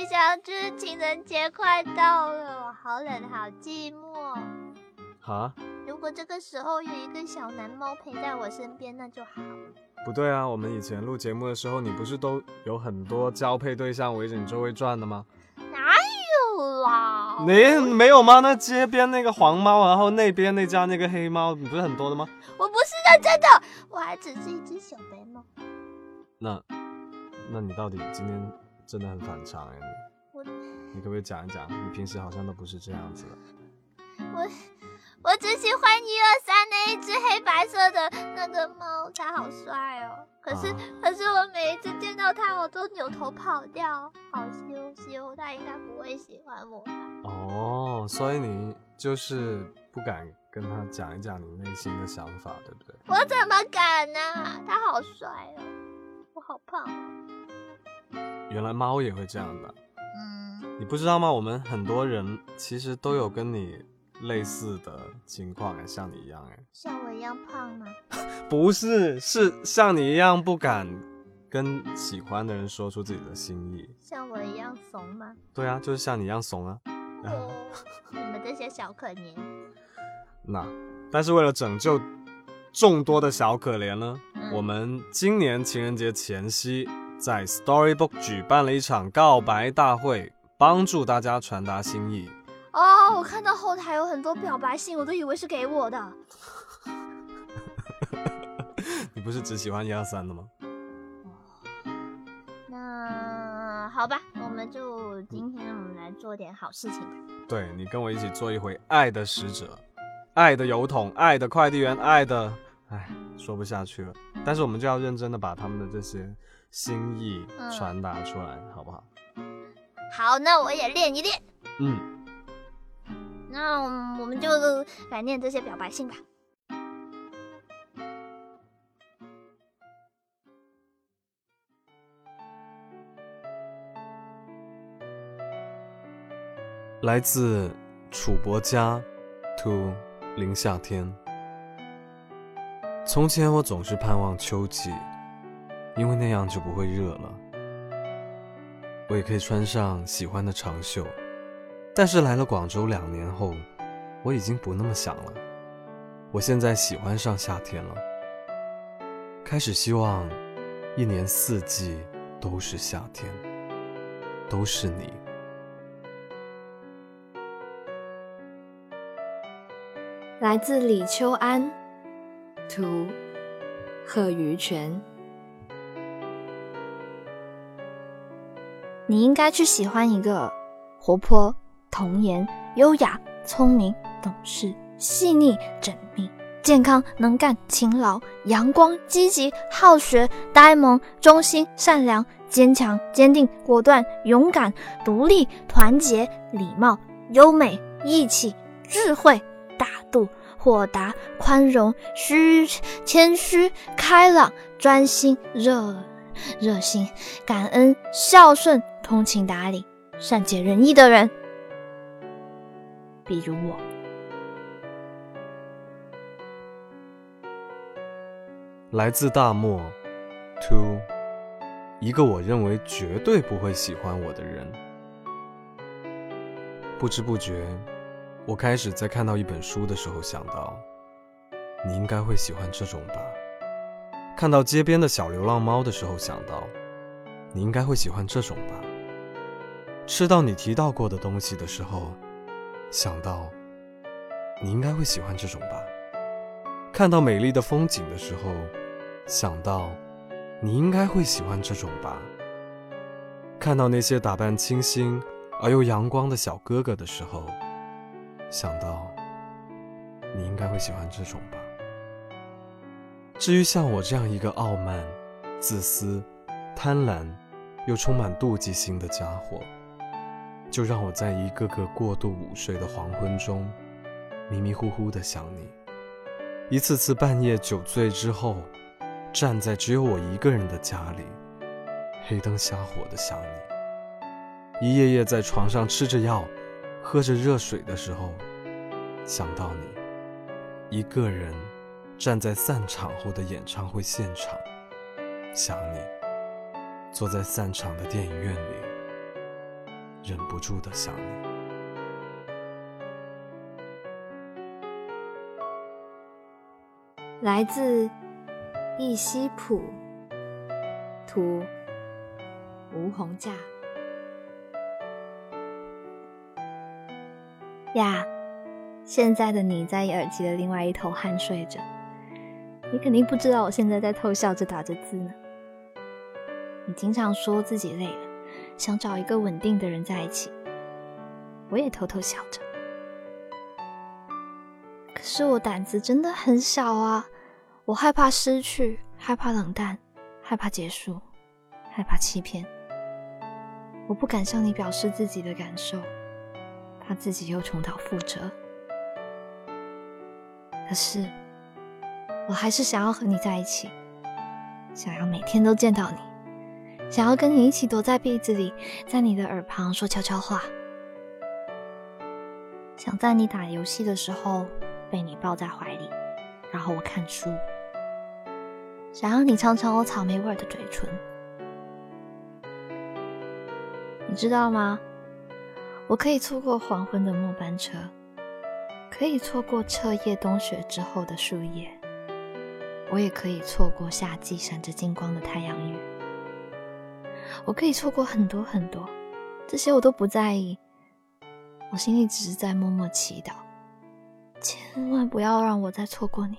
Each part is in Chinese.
一想，就是情人节快到了，我好冷，好寂寞。哈？如果这个时候有一个小男猫陪在我身边，那就好。不对啊，我们以前录节目的时候，你不是都有很多交配对象围着你周围转的吗？哪有啦？你没有吗？那街边那个黄猫，然后那边那家那个黑猫，你不是很多的吗？我不是认真的，我还只是一只小白猫。那，那你到底今天真的很反常哎？我，你可不可以讲一讲？你平时好像都不是这样子的。我。我只喜欢一二三那一只黑白色的那个猫，它好帅哦。可是，可是我每一次见到它，我都扭头跑掉，好羞羞。它应该不会喜欢我吧？哦，所以你就是不敢跟他讲一讲你内心的想法，对不对？我怎么敢呢？它好帅哦，我好胖。原来猫也会这样的。嗯，你不知道吗？我们很多人其实都有跟你。类似的情况哎，像你一样哎，像我一样胖吗？不是，是像你一样不敢跟喜欢的人说出自己的心意。像我一样怂吗？对啊，就是像你一样怂啊。你们这些小可怜。那，但是为了拯救众多的小可怜呢，我们今年情人节前夕在 Storybook 举办了一场告白大会，帮助大家传达心意。哦，我看到后台有很多表白信，我都以为是给我的。你不是只喜欢一二三的吗？那好吧，我们就今天我们来做点好事情吧。对你跟我一起做一回爱的使者，爱的邮筒，爱的快递员，爱的……哎，说不下去了。但是我们就要认真的把他们的这些心意传达出来，好不好？好，那我也练一练。嗯。那我们就来念这些表白信吧。来自楚伯家，to 林夏天。从前我总是盼望秋季，因为那样就不会热了，我也可以穿上喜欢的长袖。但是来了广州两年后，我已经不那么想了。我现在喜欢上夏天了，开始希望一年四季都是夏天，都是你。来自李秋安，图贺于泉。你应该去喜欢一个活泼。童颜、优雅、聪明、懂事、细腻、缜密、健康、能干、勤劳、阳光、积极、好学、呆萌、忠心、善良、坚强、坚定、果断、勇敢、独立、团结、礼貌、优美、义气、智慧、大度、豁达、宽容、虚谦虚、开朗、专心、热热心、感恩、孝顺、通情达理、善解人意的人。比如我，来自大漠，to 一个我认为绝对不会喜欢我的人。不知不觉，我开始在看到一本书的时候想到，你应该会喜欢这种吧；看到街边的小流浪猫的时候想到，你应该会喜欢这种吧；吃到你提到过的东西的时候。想到，你应该会喜欢这种吧。看到美丽的风景的时候，想到，你应该会喜欢这种吧。看到那些打扮清新而又阳光的小哥哥的时候，想到，你应该会喜欢这种吧。至于像我这样一个傲慢、自私、贪婪又充满妒忌心的家伙。就让我在一个个过度午睡的黄昏中，迷迷糊糊的想你，一次次半夜酒醉之后，站在只有我一个人的家里，黑灯瞎火的想你，一夜夜在床上吃着药，喝着热水的时候，想到你，一个人站在散场后的演唱会现场，想你，坐在散场的电影院里。忍不住的想你。来自易西普，图吴红嫁呀。现在的你在耳机的另外一头酣睡着，你肯定不知道我现在在偷笑着打着字呢。你经常说自己累了，想找一个稳定的人在一起，我也偷偷笑着。可是我胆子真的很小啊，我害怕失去，害怕冷淡，害怕结束，害怕欺骗。我不敢向你表示自己的感受，他自己又重蹈覆辙。可是，我还是想要和你在一起，想要每天都见到你，想要跟你一起躲在被子里，在你的耳旁说悄悄话，想在你打游戏的时候被你抱在怀里，然后我看书，想要你尝尝我草莓味的嘴唇。你知道吗？我可以错过黄昏的末班车。可以错过彻夜冬雪之后的树叶，我也可以错过夏季闪着金光的太阳雨。我可以错过很多很多，这些我都不在意。我心里只是在默默祈祷，千万不要让我再错过你，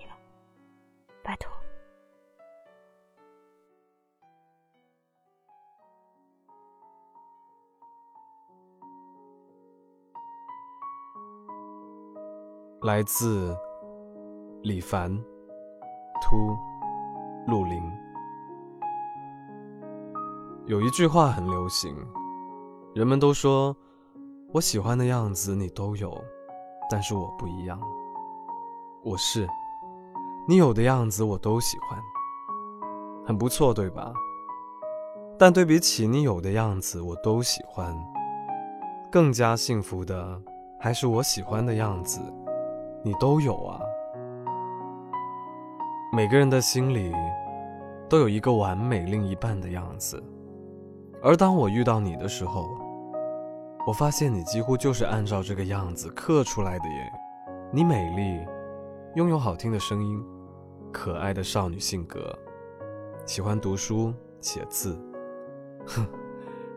来自李凡，突陆林。有一句话很流行，人们都说我喜欢的样子你都有，但是我不一样。我是你有的样子我都喜欢，很不错，对吧？但对比起你有的样子我都喜欢，更加幸福的还是我喜欢的样子。你都有啊！每个人的心里都有一个完美另一半的样子，而当我遇到你的时候，我发现你几乎就是按照这个样子刻出来的耶。你美丽，拥有好听的声音，可爱的少女性格，喜欢读书写字，哼，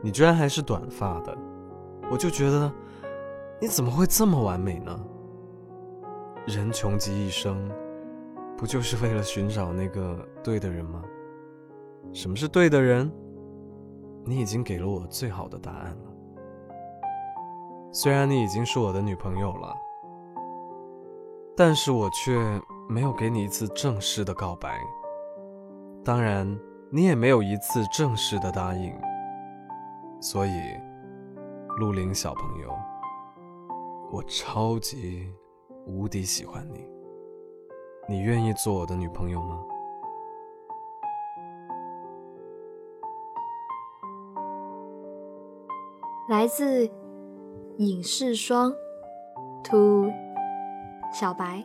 你居然还是短发的，我就觉得你怎么会这么完美呢？人穷极一生，不就是为了寻找那个对的人吗？什么是对的人？你已经给了我最好的答案了。虽然你已经是我的女朋友了，但是我却没有给你一次正式的告白。当然，你也没有一次正式的答应。所以，陆林小朋友，我超级。无敌喜欢你，你愿意做我的女朋友吗？来自影视双，to 小白。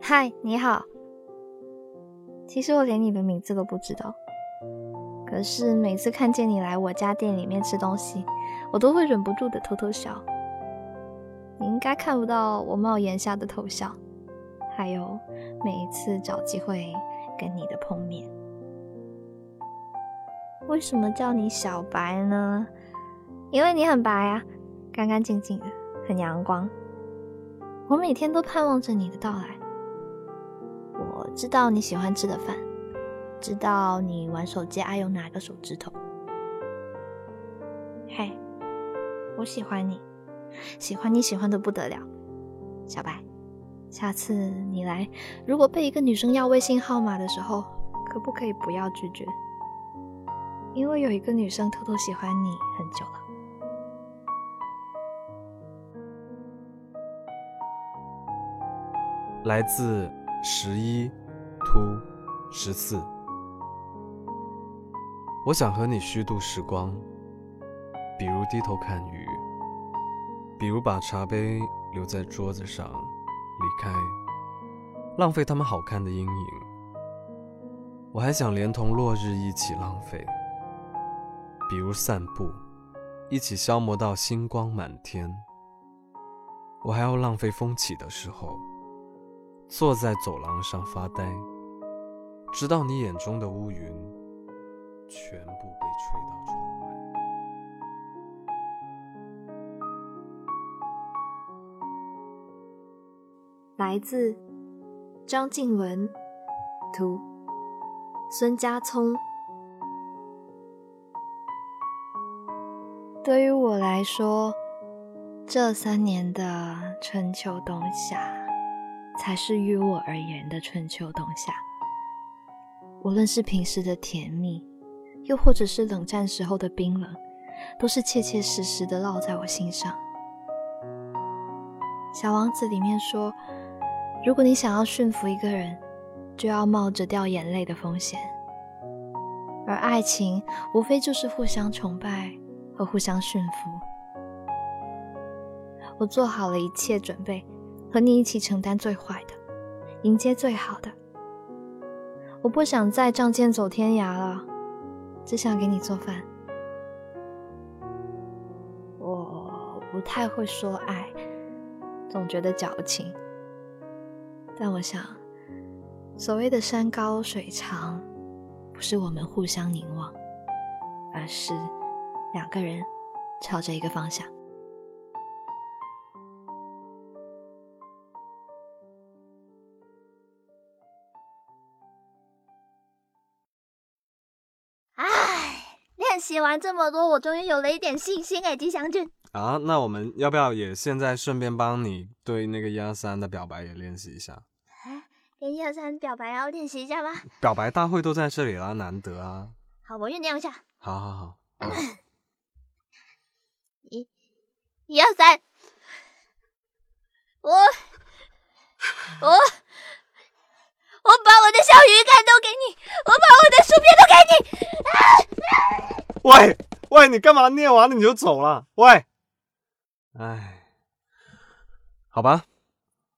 嗨，你好。其实我连你的名字都不知道，可是每次看见你来我家店里面吃东西，我都会忍不住的偷偷笑。你应该看不到我帽檐下的头像，还有每一次找机会跟你的碰面。为什么叫你小白呢？因为你很白啊，干干净净的，很阳光。我每天都盼望着你的到来。我知道你喜欢吃的饭，知道你玩手机爱用哪个手指头。嘿，我喜欢你。喜欢你喜欢的不得了，小白。下次你来，如果被一个女生要微信号码的时候，可不可以不要拒绝？因为有一个女生偷偷喜欢你很久了。来自十一突十四，我想和你虚度时光，比如低头看鱼。比如把茶杯留在桌子上，离开，浪费他们好看的阴影。我还想连同落日一起浪费，比如散步，一起消磨到星光满天。我还要浪费风起的时候，坐在走廊上发呆，直到你眼中的乌云全部被吹到来自张静文，图孙家聪。对于我来说，这三年的春秋冬夏，才是于我而言的春秋冬夏。无论是平时的甜蜜，又或者是冷战时候的冰冷，都是切切实实的烙在我心上。小王子里面说。如果你想要驯服一个人，就要冒着掉眼泪的风险。而爱情无非就是互相崇拜和互相驯服。我做好了一切准备，和你一起承担最坏的，迎接最好的。我不想再仗剑走天涯了，只想给你做饭。我不太会说爱，总觉得矫情。但我想，所谓的山高水长，不是我们互相凝望，而是两个人朝着一个方向。唉，练习完这么多，我终于有了一点信心哎，吉祥君。啊，那我们要不要也现在顺便帮你对那个一二三的表白也练习一下？哎，跟一二三表白要练习一下吗？表白大会都在这里啦，难得啊！好，我酝酿一下。好好好。一，一二三，我，我，我把我的小鱼干都给你，我把我的薯片都给你。喂喂，你干嘛念完了你就走了？喂！唉，好吧，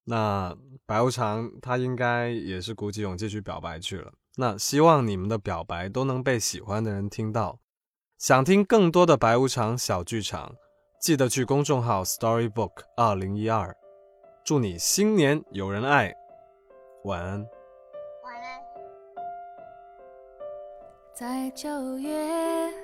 那白无常他应该也是鼓起勇气去表白去了。那希望你们的表白都能被喜欢的人听到。想听更多的白无常小剧场，记得去公众号 Storybook 二零一二。祝你新年有人爱，晚安。晚安。在九月。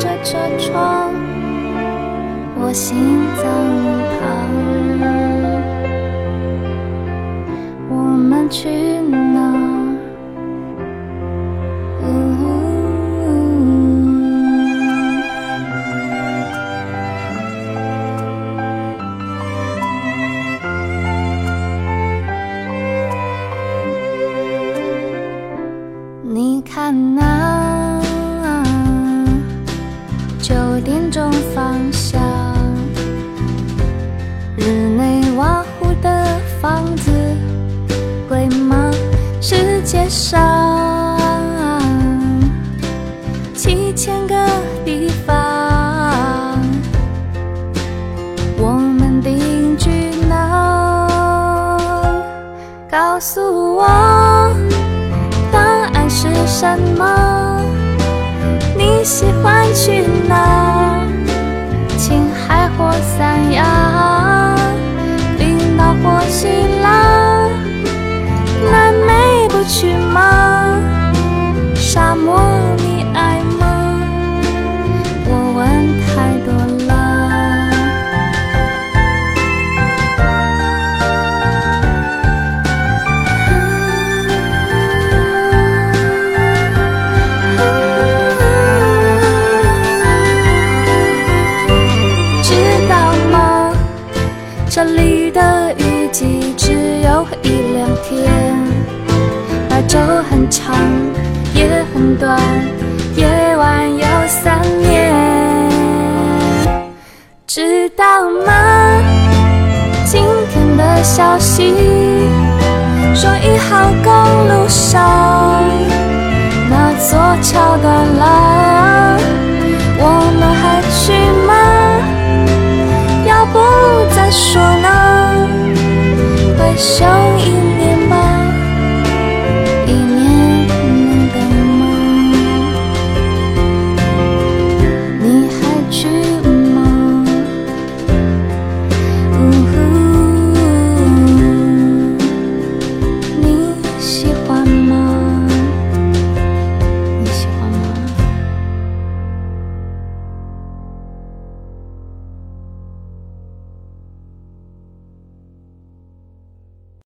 着车窗，我心脏旁，我们去哪？上七千个地方。我们定居哪？告诉我答案是什么？你喜欢去哪？去吗？昼很长，夜很短，夜晚有三年，知道吗？今天的消息说一号公路上那座桥断了，我们还去吗？要不再说呢？回首一。